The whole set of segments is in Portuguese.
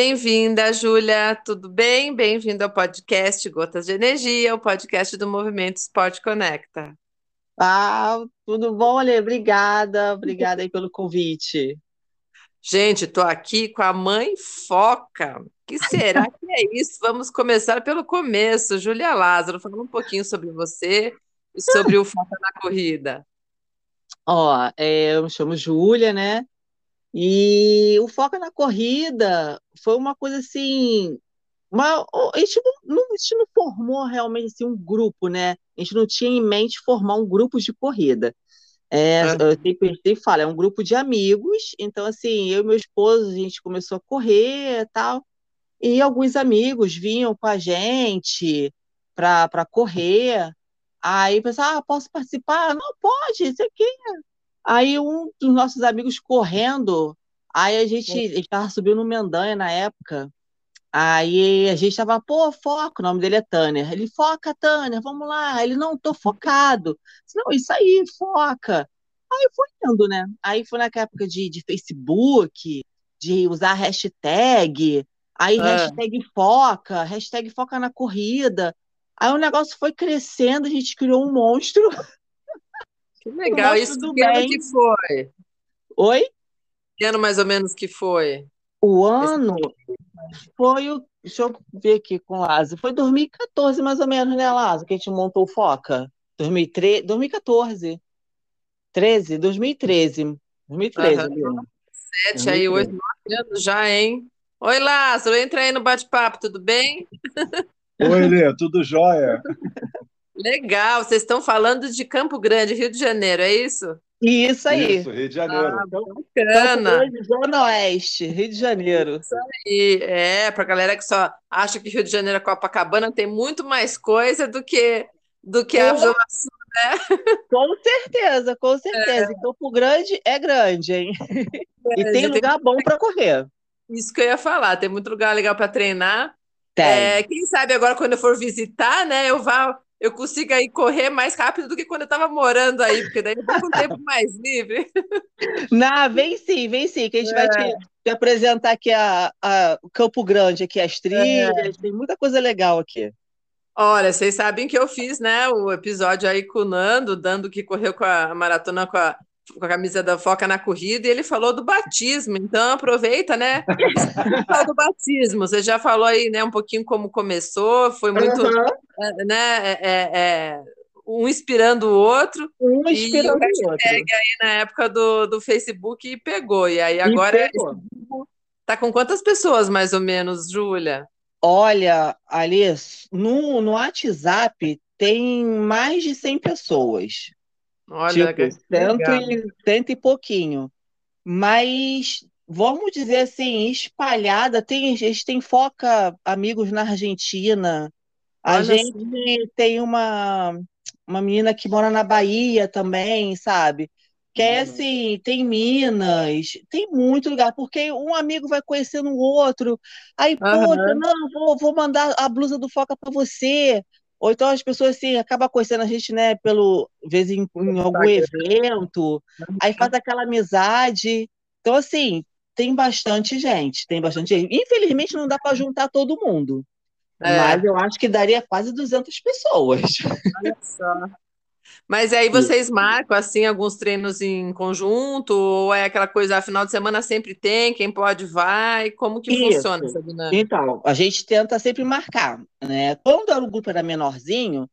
Bem-vinda, Júlia, tudo bem? Bem-vindo ao podcast Gotas de Energia, o podcast do Movimento Esporte Conecta. Ah, tudo bom, Ale? Obrigada, obrigada aí pelo convite. Gente, estou aqui com a mãe Foca. O que será que é isso? Vamos começar pelo começo. Júlia Lázaro, falando um pouquinho sobre você e sobre o Foca na Corrida. Ó, é, eu me chamo Júlia, né? E o Foca na Corrida foi uma coisa assim. Uma, a, gente não, a gente não formou realmente assim, um grupo, né? A gente não tinha em mente formar um grupo de corrida. É, eu sempre, sempre falo, é um grupo de amigos, então assim, eu e meu esposo, a gente começou a correr e tal, e alguns amigos vinham com a gente para correr, aí pensava, ah, posso participar? Não, pode, isso aqui. Aí um dos nossos amigos correndo, aí a gente, estava subindo no Mendanha na época, Aí a gente tava, pô, foca, o nome dele é Tanner. Ele, foca, Tanner, vamos lá. Ele, não, tô focado. Não, isso aí, foca. Aí foi indo, né? Aí foi naquela época de, de Facebook, de usar hashtag, aí É. hashtag foca, hashtag foca na corrida. Aí o negócio foi crescendo, a gente criou um monstro. Que legal, isso do que ano que foi? Oi? Que ano mais ou menos que foi? O ano foi o. Deixa eu ver aqui com o Lázaro. Foi 2014, mais ou menos, né, Lázaro? Que a gente montou o Foca. 2013, 2014. 13? 2013. 2013, Aham. Leona. Sete aí, oito, nove anos já, hein? Oi, Lázaro, entra aí no bate-papo, tudo bem? Oi, Lê, tudo jóia? Legal, vocês estão falando de Campo Grande, Rio de Janeiro, é isso? Isso aí. Isso, Rio de Janeiro. Ah, Campo bacana. Grande, Zona Oeste, Rio de Janeiro. E é, pra galera que só acha que Rio de Janeiro é Copacabana, tem muito mais coisa do que do que a. Zona Sul. Com certeza, com certeza. E Campo Grande é grande, hein? E tem Tem lugar bom para correr. isso que eu ia falar, tem muito lugar legal para treinar. Tem. É, quem sabe agora quando eu for visitar, né, eu vá, eu consiga aí correr mais rápido do que quando eu estava morando aí, porque daí eu vou com tempo mais livre. Não, vem sim, vem sim, que a gente vai te, te apresentar aqui a, a- o Campo Grande, aqui as trilhas, tem muita coisa legal aqui. Olha, vocês sabem que eu fiz, né, o episódio aí com o Nando, dando que correu com a maratona com a, com a camisa da Foca na corrida, e ele falou do batismo. Então aproveita, né? Do batismo. Você já falou aí, né, um pouquinho como começou, foi muito, é, né, é, é, é, um inspirando o outro. Um E inspirando o o outro. aí na época do, do Facebook e pegou. E aí agora E pegou. tá com quantas pessoas, mais ou menos, Júlia? Olha, Alice, no, no WhatsApp tem mais de 100 pessoas. Olha, Tipo, cento e, cento e pouquinho. Mas, vamos dizer assim, espalhada, tem, a gente tem foca amigos na Argentina, a Olha gente tem uma, uma menina que mora na Bahia também, sabe? Que é assim, tem Minas, tem muito lugar, porque um amigo vai conhecendo o outro, aí, Aham. poxa, não, vou, vou mandar a blusa do Foca para você. Ou então as pessoas assim acabam conhecendo a gente, né, pelo vez em, em algum evento, aí faz aquela amizade. Então, assim, tem bastante gente, tem bastante gente. Infelizmente não dá para juntar todo mundo, É. mas eu acho que daria quase 200 pessoas. Olha só. Mas aí vocês marcam assim alguns treinos em conjunto, ou é aquela coisa, ah, final de semana sempre tem, quem pode vai, como que Isso. funciona essa dinâmica? Então, a gente tenta sempre marcar, né? Quando o grupo era menorzinho,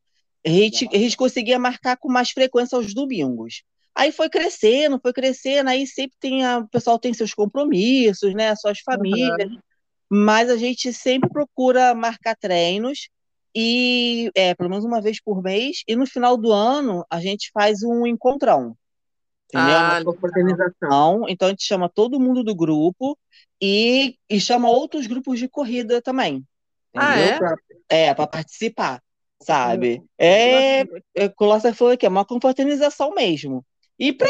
a gente, a gente conseguia marcar com mais frequência aos domingos. Aí foi crescendo, foi crescendo, aí sempre tem a, o pessoal tem seus compromissos, né? Suas famílias, mas a gente sempre procura marcar treinos e é, pelo menos uma vez por mês, e no final do ano a gente faz um encontrão. Entendeu? Ah, Uma confraternização. Então a gente chama todo mundo do grupo e, e chama outros grupos de corrida também. Ah, é? É, para participar. sabe? É, é Lázaro falou que é uma confraternização mesmo. E para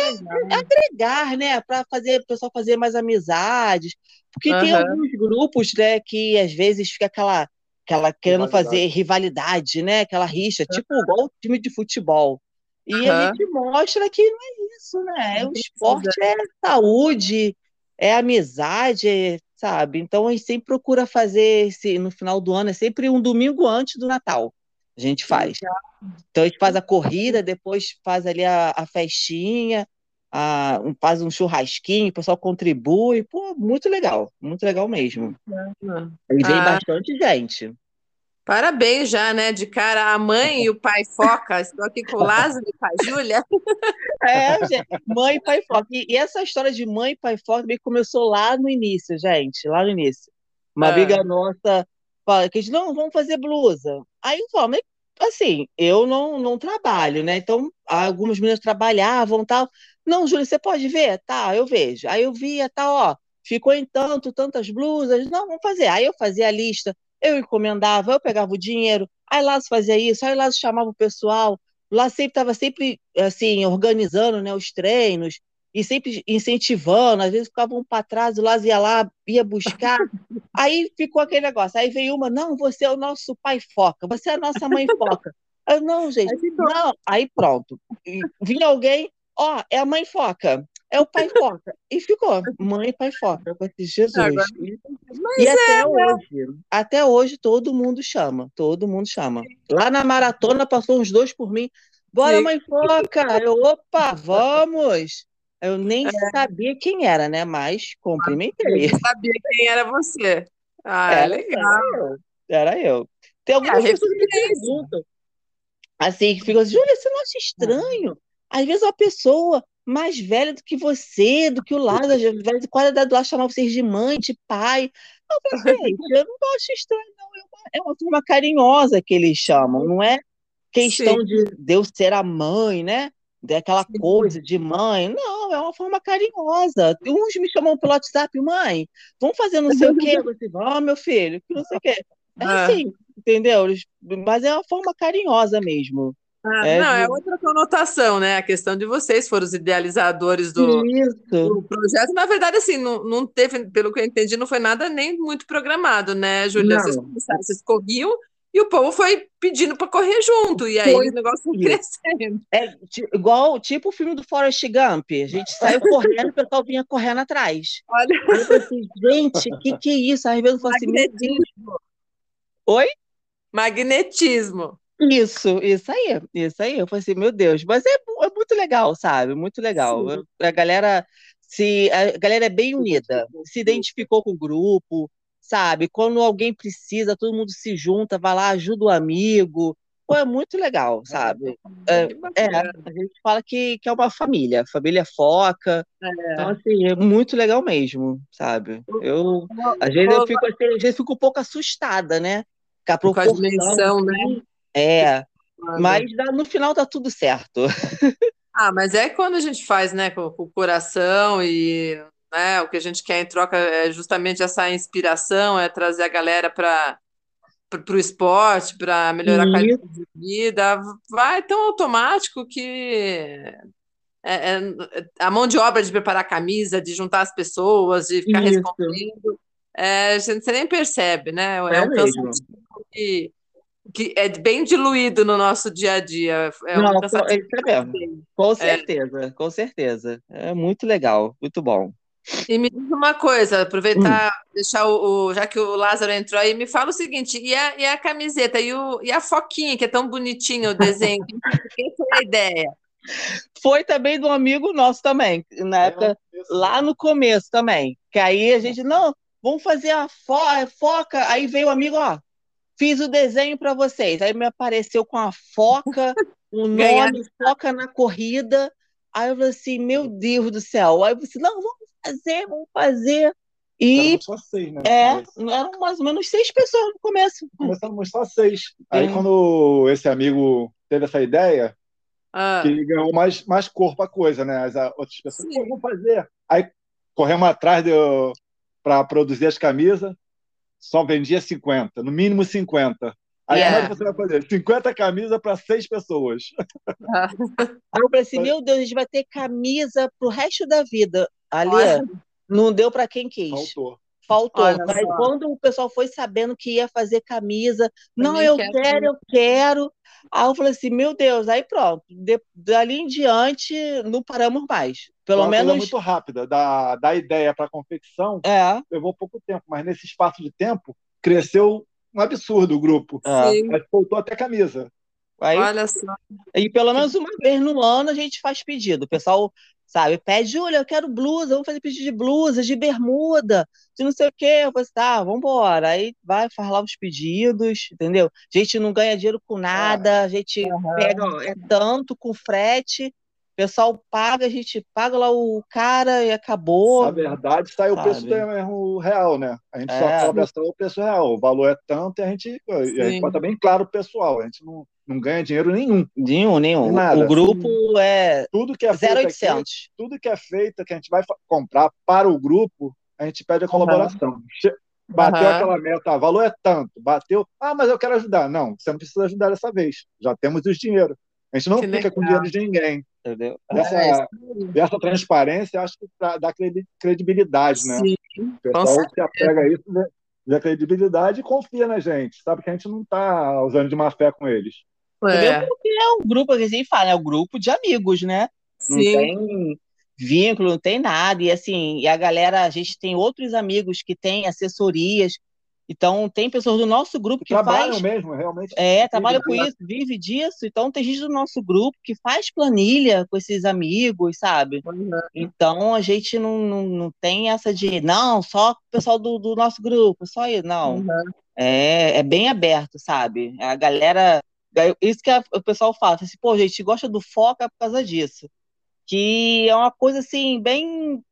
agregar, né? Para fazer o pessoal fazer mais amizades. Porque uhum. tem alguns grupos, né, que às vezes fica aquela, aquela querendo fazer rivalidade, né? Aquela rixa, uhum. tipo igual o time de futebol. E uhum. a gente mostra que não é isso, né? O esporte é saúde, é amizade, sabe? Então a gente sempre procura fazer esse no final do ano, é sempre um domingo antes do Natal. A gente faz. Então a gente faz a corrida, depois faz ali a, a festinha, a, um, faz um churrasquinho, o pessoal contribui. Pô, muito legal, muito legal mesmo. E vem ah. bastante gente. Parabéns já, né? De cara, a mãe e o pai Foca. Estou aqui com o Lázaro e o pai Júlia. É, gente, mãe e pai Foca. E, e, essa história de mãe e pai Foca também começou lá no início, gente. Lá no início. Uma ah. amiga nossa fala que a gente, não, vamos fazer blusa. Aí eu falo, mas assim, eu não, não trabalho, né? Então, algumas meninas trabalhavam tal. Não, Júlia, você pode ver? Tá, eu vejo. Aí eu via, tá, ó, ficou em tanto, tantas blusas. Não, vamos fazer. Aí eu fazia a lista eu encomendava, eu pegava o dinheiro, aí Lázaro fazia isso, aí Lázaro chamava o pessoal, lá sempre estava sempre assim organizando né, os treinos e sempre incentivando, às vezes ficavam um para trás, o Lázaro ia lá, ia buscar, aí ficou aquele negócio, aí veio uma, não, você é o nosso pai foca, você é a nossa mãe foca. Eu, não, gente, não, aí pronto, vinha alguém, ó, é a mãe foca, é o pai foca. E ficou, mãe pai foca. Eu falei, Jesus. Agora, e até é, né? hoje, até hoje todo mundo chama, todo mundo chama. Lá na maratona passou uns dois por mim. Bora, mãe foca! Eu, opa, vamos! Eu nem é. sabia quem era, né? Mas cumprimentei. Eu sabia quem era você. Ah, é legal. Era eu. Era eu. Tem algumas é, pessoas que perguntam assim, que ficam assim, Júlia, você não acha estranho? Às vezes uma pessoa mais velha do que você, do que o Lázaro, velho, qual é a idade lá chamar vocês de mãe, de pai? Eu falei, gente, eu não acho estranho, não. É uma, é forma carinhosa que eles chamam, não é questão Sim. de Deus ser a mãe, né? Daquela coisa de mãe. Não, é uma forma carinhosa. Uns me chamam pelo WhatsApp, mãe, vamos fazer não sei o quê. Você, ah, meu filho, não sei o quê. É ah. assim, entendeu? Mas é uma forma carinhosa mesmo. Ah, é não, é de... é outra conotação, né? A questão de vocês foram os idealizadores do, do projeto. Na verdade, assim, não, não teve, pelo que eu entendi, não foi nada nem muito programado, né, Júlia? Vocês, vocês corriam e o povo foi pedindo para correr junto, e aí foi o negócio foi crescendo. É igual tipo o filme do Forrest Gump. A gente saiu correndo, o pessoal vinha correndo atrás. Olha. Eu assim, gente, o que, que é isso? Às vezes eu falo assim, Magnetismo. Oi? Magnetismo. Isso, isso aí, isso aí. Eu falei assim, meu Deus, mas é, é muito legal, sabe? Muito legal. Sim. A galera se a galera é bem unida, se identificou com o grupo, sabe? Quando alguém precisa, todo mundo se junta, vai lá, ajuda o amigo. Pô, é muito legal, sabe? É, é, a gente fala que, que é uma família, família foca. É. Então, assim, é muito legal mesmo, sabe? Eu, às vezes eu fico, assim, às vezes fico um pouco assustada, né? Com a proporção, com a dimensão, né? É, mas no final tá tudo certo. Ah, mas é quando a gente faz, né, com, com o coração e né, o que a gente quer em troca é justamente essa inspiração, é trazer a galera para para o esporte, para melhorar a qualidade de vida, vai tão automático que é, é, a mão de obra de preparar a camisa, de juntar as pessoas, de ficar Isso. respondendo, é, a gente, você nem percebe, né? É, é um cansativo que que é bem diluído no nosso dia a dia. É Não, é mesmo. Com é. certeza, é. com certeza. É muito legal, muito bom. E me diz uma coisa, aproveitar, hum. deixar o, o, Já que o Lázaro entrou aí, me fala o seguinte: e a, e a camiseta, e, o, e a foquinha, que é tão bonitinho o desenho? Quem foi a ideia? Foi também de um amigo nosso também, na época, lá no começo também. Que aí a gente, não, vamos fazer a fo foca. Aí veio o amigo, ó, Fiz o desenho para vocês. Aí me apareceu com a foca, o nome, foca na corrida. Aí eu falei assim, meu Deus do céu. Aí eu falei assim, não, vamos fazer, vamos fazer. E eram só seis, né? É, eram mais ou menos seis pessoas no começo. Começamos só seis. Aí é. quando esse amigo teve essa ideia, ah. que ganhou mais, mais corpo a coisa, né? As outras pessoas, Pô, vamos fazer. Aí corremos atrás para produzir as camisas só vendia 50, no mínimo 50. Aí yeah. como é que você vai fazer? 50 camisas para seis pessoas. Aí eu falei assim, meu Deus, a gente vai ter camisa pro resto da vida. Ali, não deu para quem quis. Faltou. Faltou. Aí quando o pessoal foi sabendo que ia fazer camisa, não, eu quero, quero, eu quero. Aí eu falei assim, meu Deus, aí pronto. De, dali em diante, não paramos mais. Pelo Uma menos. muito rápida. Da, da ideia para a confecção, é. levou pouco tempo, mas nesse espaço de tempo, cresceu um absurdo o grupo. É. Faltou até camisa. Aí, Olha só. E pelo menos uma vez no ano a gente faz pedido. O pessoal, sabe, pede, Júlia, eu quero blusa, vamos fazer pedido de blusa, de bermuda, de não sei o quê. Eu falei, tá, vambora. Aí vai, faz lá os pedidos, entendeu? A gente não ganha dinheiro com nada, a gente uhum. pega, é tanto com frete, o pessoal paga, a gente paga lá o cara e acabou. Na verdade, sai o preço do real, né? A gente é. só cobra só o preço real. O valor é tanto e a gente, a gente bota bem claro pro pessoal. A gente não, não ganha dinheiro nenhum. Nenhum, nenhum. Nada. O grupo é, tudo que é 0800. Aqui, tudo que é feito, que a gente vai comprar para o grupo, a gente pede a colaboração. Uhum. Bateu uhum. aquela meta, o valor é tanto. Bateu, ah, mas eu quero ajudar. Não, você não precisa ajudar dessa vez. Já temos os dinheiro. A gente não que fica legal. com dinheiro de ninguém. Entendeu? Essa, é, essa transparência acho que dá credibilidade, né? Sim, o pessoal se apega a isso, né? dá credibilidade e confia na gente, sabe que a gente não está usando de má fé com eles. É. Porque é um grupo, que a gente fala, é um grupo de amigos, né? Sim. Não tem vínculo, não tem nada. E assim, e a galera, a gente tem outros amigos que têm assessorias, então, tem pessoas do nosso grupo que trabalham faz... mesmo, realmente. É, trabalham com isso, vive disso. Então, tem gente do nosso grupo que faz planilha com esses amigos, sabe? Uhum. Então, a gente não, não, não tem essa de, não, só o pessoal do, do nosso grupo, só isso. Não. Uhum. É, é bem aberto, sabe? A galera. Isso que a, o pessoal fala, assim, pô, gente, gosta do Foca por causa disso. Que é uma coisa, assim, bem.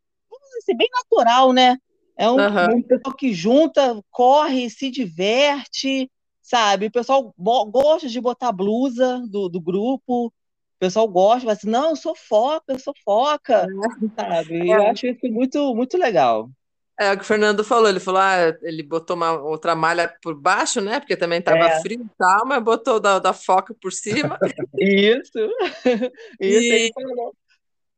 Assim, bem natural, né? É um, uhum. um pessoal que junta, corre, se diverte, sabe? O pessoal gosta de botar blusa do, do grupo. O pessoal gosta, mas assim, não, eu sou foca, eu sou foca, é. sabe? É. Eu acho isso muito, muito legal. É o que o Fernando falou, ele falou, ah, ele botou uma outra malha por baixo, né? Porque também estava é. frio e tal, mas botou da, da foca por cima. Isso. Isso e,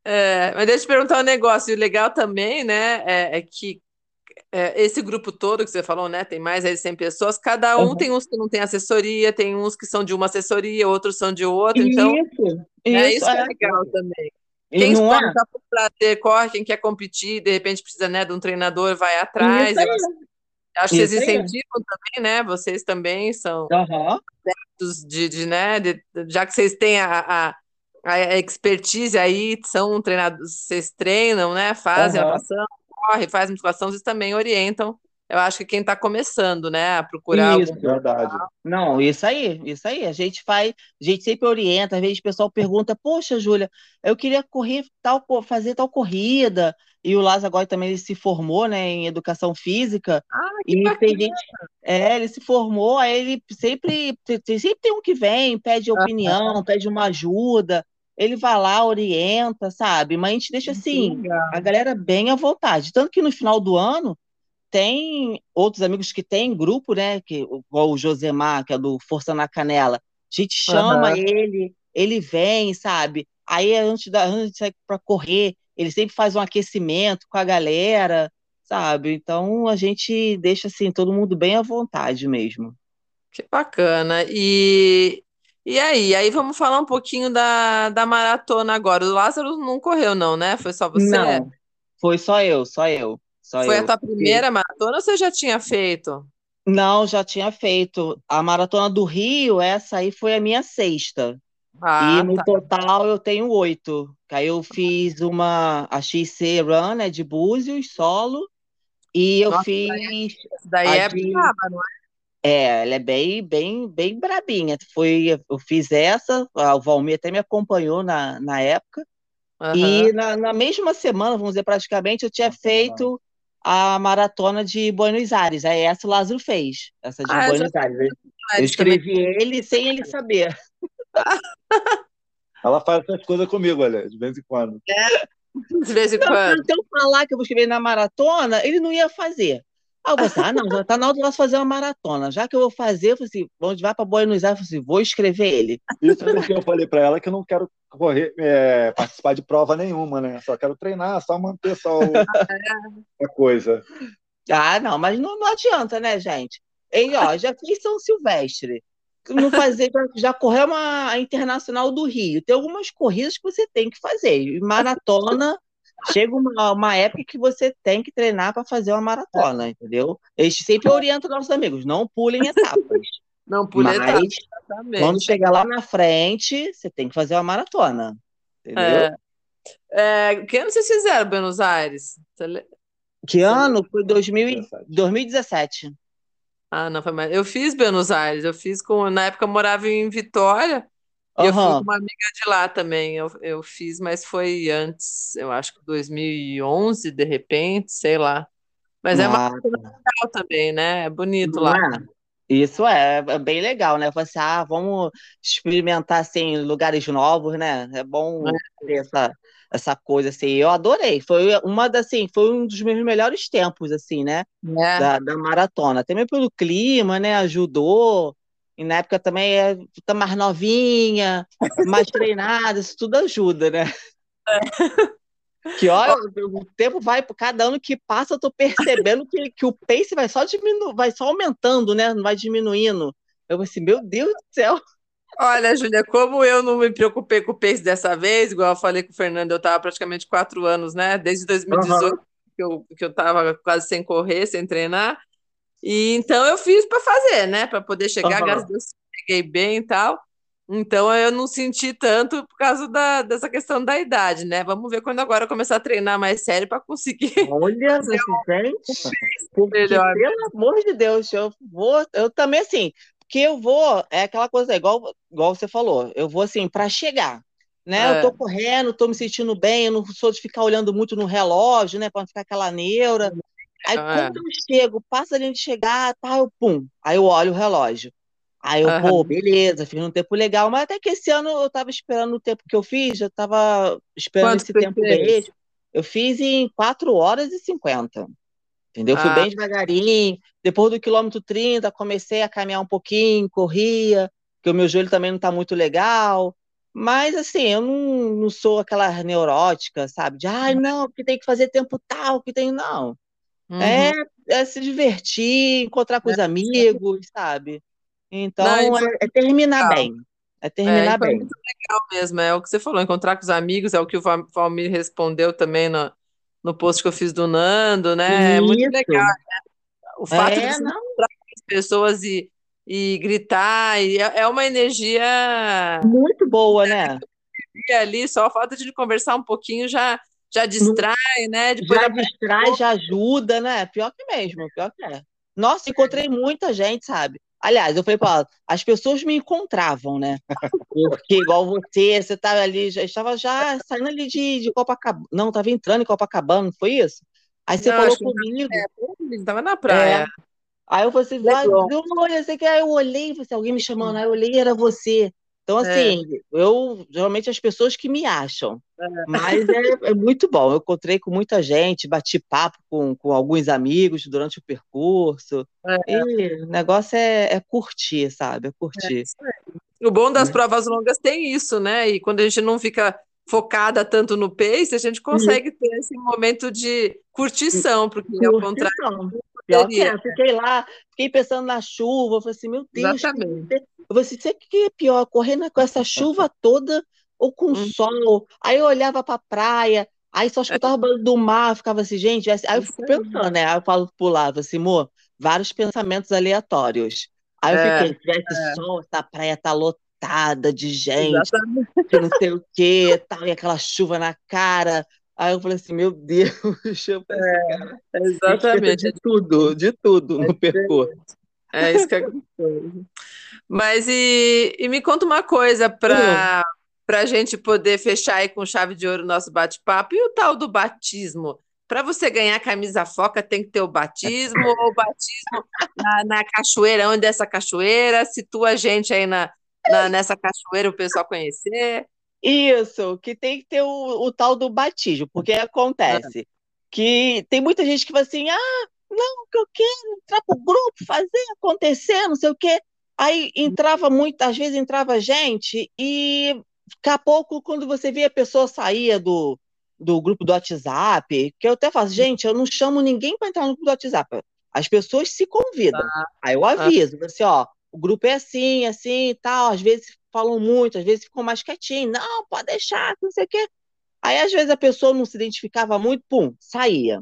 é, mas deixa eu te perguntar um negócio. E o legal também, né, é, é que é, esse grupo todo que você falou, né? Tem mais de 100 pessoas, cada um uhum. tem uns que não tem assessoria, tem uns que são de uma assessoria, outros são de outra. Então, isso, é, isso, é, legal também. Quem pode estar por prazer, corre, quem quer competir, de repente precisa né, de um treinador, vai atrás. Acho que vocês incentivam também, né? Vocês também são uhum. de, de, né? De, já que vocês têm a, a, a expertise aí, são treinados, vocês treinam, né? Fazem uhum. natação, corre, faz musculação, vocês também orientam. Eu acho que quem está começando, né, a procurar. Isso, verdade. Não, isso aí, isso aí. A gente faz, a gente sempre orienta. Às vezes o pessoal pergunta: Poxa, Júlia, eu queria correr tal, fazer tal corrida. E o Lázaro agora também ele se formou, né, em educação física. Ah, que e bacana. tem gente, é, ele se formou. Aí ele sempre, sempre tem um que vem, pede opinião, ah, pede uma ajuda ele vai lá, orienta, sabe? Mas a gente deixa assim, a galera bem à vontade. Tanto que no final do ano tem outros amigos que têm grupo, né? Que, igual o Josemar, que é do Força na Canela. A gente chama uhum. ele, ele vem, sabe? Aí antes, da, antes para correr, ele sempre faz um aquecimento com a galera, sabe? Então a gente deixa assim todo mundo bem à vontade mesmo. Que bacana. E e aí? Aí vamos falar um pouquinho da, da maratona agora. O Lázaro não correu, não, né? Foi só você? Não, foi só eu, só eu. Só foi eu. a tua primeira maratona ou você já tinha feito? Não, já tinha feito. A maratona do Rio, essa aí foi a minha sexta. Ah, e no tá. total eu tenho oito. Aí eu fiz uma a XC Run, né, de Búzios, solo. E eu Nossa, fiz. Daí, daí é de... brava, não é? É, ela é bem, bem, bem brabinha. Foi, eu fiz essa, o Valmir até me acompanhou na, na época. Uhum. E na, na, mesma semana, vamos dizer, praticamente, eu tinha feito a maratona de Buenos Aires. Aí essa o Lázaro fez, essa de ah, Buenos Aires. Eu escrevi também. ele sem ele saber. Ela faz essas coisas comigo, olha, de vez em quando. É, de vez em quando. Se eu falar que eu vou escrever na maratona, ele não ia fazer. Aí eu falei assim, ah, não, já tá na hora de fazer uma maratona. Já que eu vou fazer, eu falei assim, onde vai para Buenos Aires, eu falei assim, vou escrever ele. Isso porque eu falei para ela que eu não quero correr, é, participar de prova nenhuma, né? Só quero treinar, só manter só o, a coisa. Ah, não, mas não, não adianta, né, gente? E, ó, já fiz São Silvestre. Não fazer, já correu uma internacional do Rio. Tem algumas corridas que você tem que fazer. Maratona chega uma, uma época que você tem que treinar para fazer uma maratona, entendeu? Eles sempre orientam nossos amigos, não pulem etapas. Não pulem etapas. Exatamente. Quando chegar lá na frente, você tem que fazer uma maratona. Entendeu? É. É, que ano vocês fizeram Buenos Aires? Que ano? Foi 2000, 2017. Ah, não foi mais. Eu fiz Buenos Aires, eu fiz com. Na época eu morava em Vitória, Uhum. Eu fui com uma amiga de lá também. Eu, eu fiz, mas foi antes, eu acho que 2011, de repente, sei lá. Mas é uma coisa legal também, né? É bonito lá. É? Isso é, é bem legal, né? Você, assim, ah, vamos experimentar assim, lugares novos, né? É bom é. ter essa, essa coisa assim. Eu adorei. Foi uma das, assim, foi um dos meus melhores tempos, assim, né? É. Da, da maratona. Também pelo clima, né? Ajudou. E na época também é tá mais novinha, mais treinada, isso tudo ajuda, né? É. Que olha, o tempo vai, cada ano que passa, eu tô percebendo que, que o pace vai só diminu, vai só aumentando, né? Não vai diminuindo. Eu assim, meu Deus do céu. Olha, Júlia, como eu não me preocupei com o pace dessa vez, igual eu falei com o Fernando, eu estava praticamente quatro anos, né? Desde 2018 uhum. que eu, que eu tava quase sem correr, sem treinar. E então eu fiz para fazer, né? Para poder chegar, uhum. graças a Deus, cheguei bem e tal. Então eu não senti tanto por causa da, dessa questão da idade, né? Vamos ver quando agora eu começar a treinar mais sério para conseguir. Olha, gente, melhor. pelo amor de Deus, eu vou, eu também assim, porque eu vou, é aquela coisa igual, igual você falou, eu vou assim para chegar, né? É. Eu tô correndo, tô me sentindo bem, eu não sou de ficar olhando muito no relógio, né, para não ficar aquela neura. Aí ah, quando eu chego, passa ali de chegar, tá, eu pum. Aí eu olho o relógio. Aí eu, pô, beleza, fiz um tempo legal, mas até que esse ano eu tava esperando o tempo que eu fiz, eu tava esperando Quanto esse tempo dele. Eu fiz em 4 horas e 50. Entendeu? Ah. Fui bem devagarinho. Depois do quilômetro 30, comecei a caminhar um pouquinho, corria, porque o meu joelho também não tá muito legal. Mas, assim, eu não, não sou aquela neurótica, sabe? De, ai, ah, não, porque tem que fazer tempo tal, que tem. Não. Uhum. É, é, se divertir, encontrar com é. os amigos, sabe? Então, Não, é, é, terminar legal. bem. É terminar é, bem. É muito legal mesmo, é o que você falou, encontrar com os amigos, é o que o Valmir respondeu também no, no post que eu fiz do Nando, né? Isso. É muito legal. Né? O fato é, de encontrar com as pessoas e, e gritar, e é, é uma energia muito boa, né? Ali, só a falta de conversar um pouquinho já já distrai, né? Depois já distrai, já ajuda, né? Pior que mesmo, pior que é. Nossa, encontrei muita gente, sabe? Aliás, eu falei para ela, as pessoas me encontravam, né? Porque igual você, você estava ali, já estava já saindo ali de, de Copacabana. Não, estava entrando em Copacabana, não foi isso? Aí você não, falou comigo. Estava na praia. É. Aí eu falei assim, vai, eu, olhei, você quer? Eu olhei, você, alguém me chamando, aí eu olhei, era você. Então, é. assim, é. eu geralmente as pessoas que me acham, é. mas é, é, muito bom. Eu encontrei com muita gente, bati papo com, com alguns amigos durante o percurso. É. E o negócio é, é curtir, sabe? É curtir. o bom das né? provas longas tem isso, né? E quando a gente não fica focada tanto no pace, a gente consegue uhum. ter esse momento de curtição, porque curtição. ao contrário. Pior que é, fiquei lá, fiquei pensando na chuva, falei assim, meu Deus, Exatamente. Eu falei assim, o que é pior, correr com essa chuva toda ou com hum. sol? Aí eu olhava para a praia, aí só escutava o barulho do mar, ficava assim, gente, aí eu fico pensando, né? Aí eu falo lado, assim, amor, vários pensamentos aleatórios. Aí eu é, fiquei, se tivesse é. sol, essa praia tá lotada de gente, Exatamente. que não sei o quê, tal, e aquela chuva na cara. Aí eu falei assim, meu Deus, eu pensei, é, exatamente. De tudo, de tudo no percurso. É isso que é gostoso. Mas e, e me conta uma coisa para para a gente poder fechar aí com chave de ouro o nosso bate-papo. E o tal do batismo? Para você ganhar camisa foca, tem que ter o batismo, ou o batismo na, na, cachoeira, onde é essa cachoeira? Situa a gente aí na, na, nessa cachoeira, o pessoal conhecer. Isso, que tem que ter o, o tal do batismo, porque acontece que tem muita gente que fala assim: ah, não, que eu quero entrar pro grupo, fazer acontecer, não sei o quê. Aí entrava muito, às vezes entrava gente e daqui a pouco, quando você via a pessoa saía do, do grupo do WhatsApp, que eu até falo, gente, eu não chamo ninguém para entrar no grupo do WhatsApp. As pessoas se convidam. Ah, Aí eu aviso, ah. você, ó, o grupo é assim, assim e tal, às vezes falam muito, às vezes ficam mais quietinhos, não, pode deixar, não sei o quê. Aí, às vezes, a pessoa não se identificava muito, pum, saía.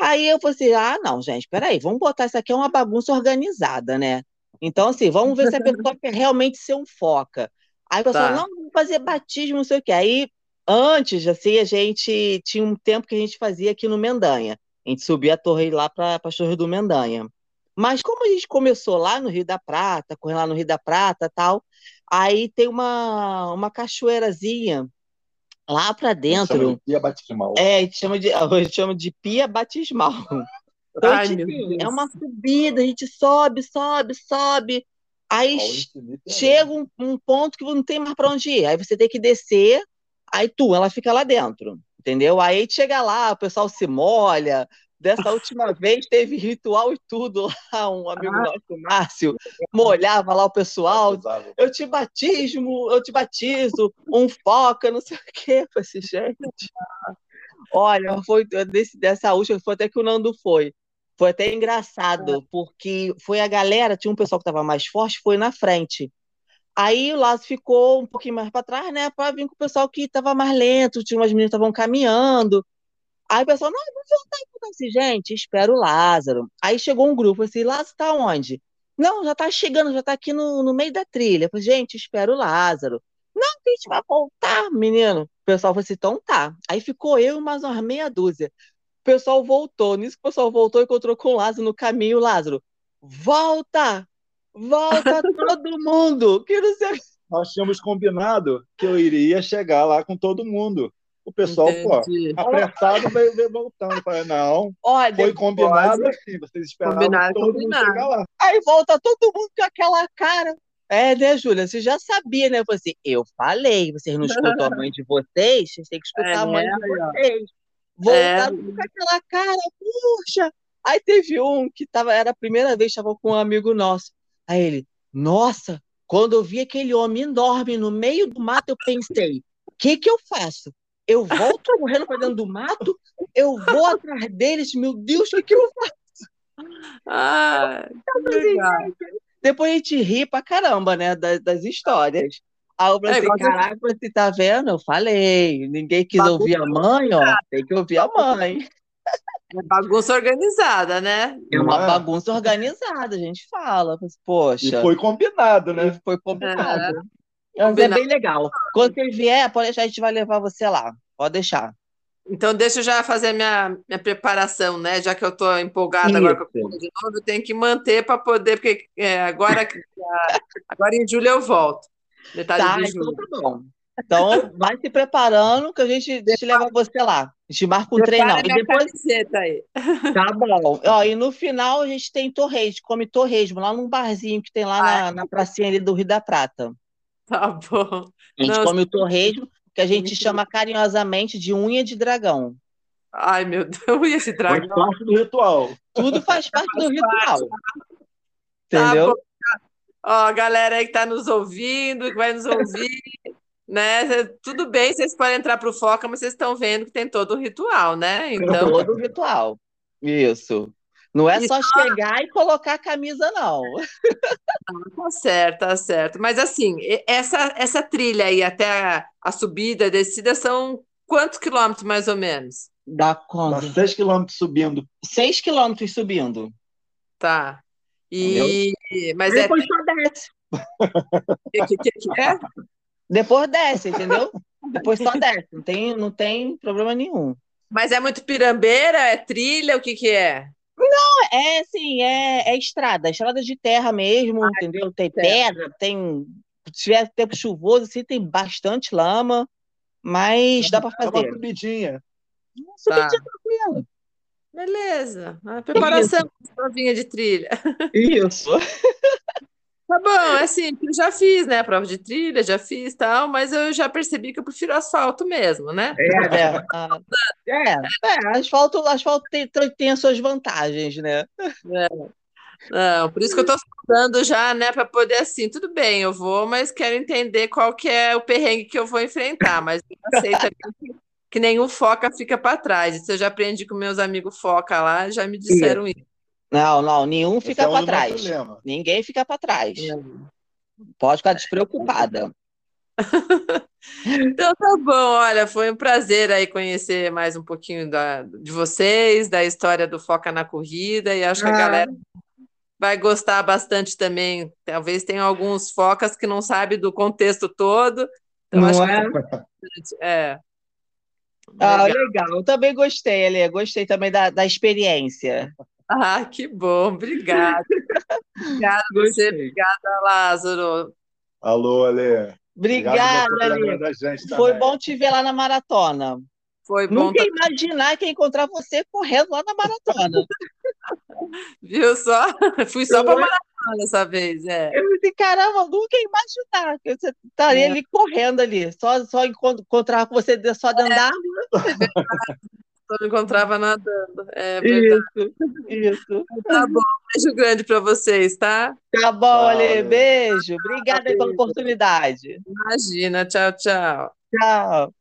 Aí eu falei assim, ah, não, gente, peraí, vamos botar isso aqui, é uma bagunça organizada, né? Então, assim, vamos ver se a pessoa quer realmente ser um foca. Aí a pessoa, tá. não, vamos fazer batismo, não sei o quê. Aí, antes, assim, a gente tinha um tempo que a gente fazia aqui no Mendanha. A gente subia a torre lá para a Torre do Mendanha. Mas como a gente começou lá no Rio da Prata, correndo lá no Rio da Prata tal, aí tem uma, uma cachoeirazinha lá para dentro. Chama de pia batismal. É, a gente chama de, a gente chama de pia batismal. Então, Ai, assim, é uma subida, a gente sobe, sobe, sobe. Aí chega um, um, ponto que não tem mais para onde ir. Aí você tem que descer, aí tu, ela fica lá dentro entendeu? Aí chega lá, o pessoal se molha. Dessa última vez teve ritual e tudo lá, um amigo ah. nosso, Márcio, molhava lá o pessoal. Eu te batismo, eu te batizo, um foca, não sei o quê. Eu falei assim, gente. Olha, foi desse, dessa última, foi até que o Nando foi. Foi até engraçado, porque foi a galera, tinha um pessoal que estava mais forte, foi na frente. Aí o Lázaro ficou um pouquinho mais para trás, né, para vir com o pessoal que estava mais lento, tinha umas meninas que estavam caminhando. Aí o pessoal, não, vamos voltar então, assim, gente, espera o Lázaro. Aí chegou um grupo assim, Lázaro tá onde? Não, já tá chegando, já tá aqui no, no meio da trilha. Eu falei, gente, espera o Lázaro. Não, a gente vai voltar, menino. O pessoal falou assim, então tá. Aí ficou eu e mais umas meia dúzia. O pessoal voltou. Nisso que o pessoal voltou, encontrou com o Lázaro no caminho. Lázaro, volta! Volta todo mundo! Que não sei... Nós tínhamos combinado que eu iria chegar lá com todo mundo. O pessoal, Entendi. pô, apressado veio, veio voltando. Falei, não, Olha, foi combinado pode. assim, vocês esperavam combinado, todo combinado. mundo chegar lá. Aí volta todo mundo com aquela cara. É, né, Júlia? Você já sabia, né? Eu falei assim, eu falei, vocês não escutam a mãe de vocês, vocês têm que escutar é, a mãe de vocês. Voltar é. com aquela cara, puxa. Aí teve um que tava, era a primeira vez que estava com um amigo nosso. Aí ele, nossa, quando eu vi aquele homem enorme no meio do mato, eu pensei, o que que eu faço? Eu volto correndo para dentro do mato? Eu vou atrás deles? Meu Deus, o que que eu faço? Ah, legal. Depois a gente ri pra caramba, né, das, das histórias. Aí eu falei é, assim, caraca, você tá vendo? Eu falei, ninguém quis ouvir a mãe, ó, tem que ouvir a mãe. É bagunça organizada, né? É uma bagunça organizada, a gente fala. Poxa. E foi combinado, né? E foi combinado. É. Mas é bem legal. Quando você vier, pode deixar, a gente vai levar você lá. Pode deixar. Então, deixa eu já fazer minha, minha preparação, né? Já que eu estou empolgada Isso. agora com a de novo, eu tenho que manter para poder, porque é, agora, agora em julho eu volto. Metade tá, de julho. Então tá bom. Então, vai se preparando que a gente deixa levar você lá. A gente marca um treinão. E depois. Aí. Tá bom. Ó, e no final a gente tem torresmo, come torresmo lá num barzinho que tem lá na, na pracinha ali do Rio da Prata. Tá bom. A gente Não, come o torresmo, que a gente chama carinhosamente de unha de dragão. Ai, meu Deus, unha de dragão. Faz parte do ritual. Tudo faz parte do ritual. Tá Entendeu? Tá Ó, galera aí que tá nos ouvindo, que vai nos ouvir, né? Tudo bem, vocês podem entrar para o Foca, mas vocês estão vendo que tem todo o ritual, né? Então... Todo o ritual. Isso. Não é só chegar e colocar a camisa, não. Tá certo, tá certo. Mas assim, essa, essa trilha aí até a, a subida, a descida, são quantos quilômetros mais ou menos? Dá conta. Dá seis quilômetros subindo. Seis quilômetros subindo. Tá. E... Mas é Depois é... só desce. O que, que, que é? Depois desce, entendeu? Depois só desce, não tem, não tem problema nenhum. Mas é muito pirambeira, é trilha, o que que é? Não, é assim, é, é estrada, estrada de terra mesmo, ah, entendeu? Tem pedra, tem. Se tiver tempo chuvoso, assim, tem bastante lama, mas é, dá para fazer. É uma subidinha. Uma subidinha tá. tranquila. Beleza. A preparação, provinha de trilha. Isso. Tá bom, é assim, eu já fiz, né? Prova de trilha, já fiz tal, mas eu já percebi que eu prefiro asfalto mesmo, né? É, né? Ah, é, é, asfalto, asfalto tem, tem as suas vantagens, né? É. Não, por isso que eu tô falando já, né, para poder assim, tudo bem, eu vou, mas quero entender qual que é o perrengue que eu vou enfrentar, mas eu aceito que, que nenhum foca fica para trás. Isso eu já aprendi com meus amigos foca lá, já me disseram isso. Não, não, nenhum fica é para trás. Ninguém fica para trás. É. Pode ficar despreocupada. então tá bom, olha, foi um prazer aí conhecer mais um pouquinho da, de vocês, da história do Foca na Corrida, e acho que a ah. galera vai gostar bastante também. Talvez tenha alguns focas que não sabe do contexto todo. Então não é? é. Ah, legal. legal. Eu também gostei, Alê. Gostei também da, da experiência. Ah, que bom. Obrigada. obrigada você. Obrigada, Lázaro. Alô, Alê. Obrigada, Alê. Foi bom te ver lá na maratona. Foi bom. Nunca imaginar que ia encontrar você correndo lá na maratona. Viu só? Fui só para maratona dessa vez, é. Eu disse, caramba, nunca ia imaginar que você estaria é. ali correndo ali, só, só encontrar com você só de andar. É. Só me encontrava nadando. É verdade. Isso, isso. Tá bom, beijo grande para vocês, tá? Tá bom, Ale, beijo. Obrigada pela oportunidade. Imagina, tchau, tchau. Tchau.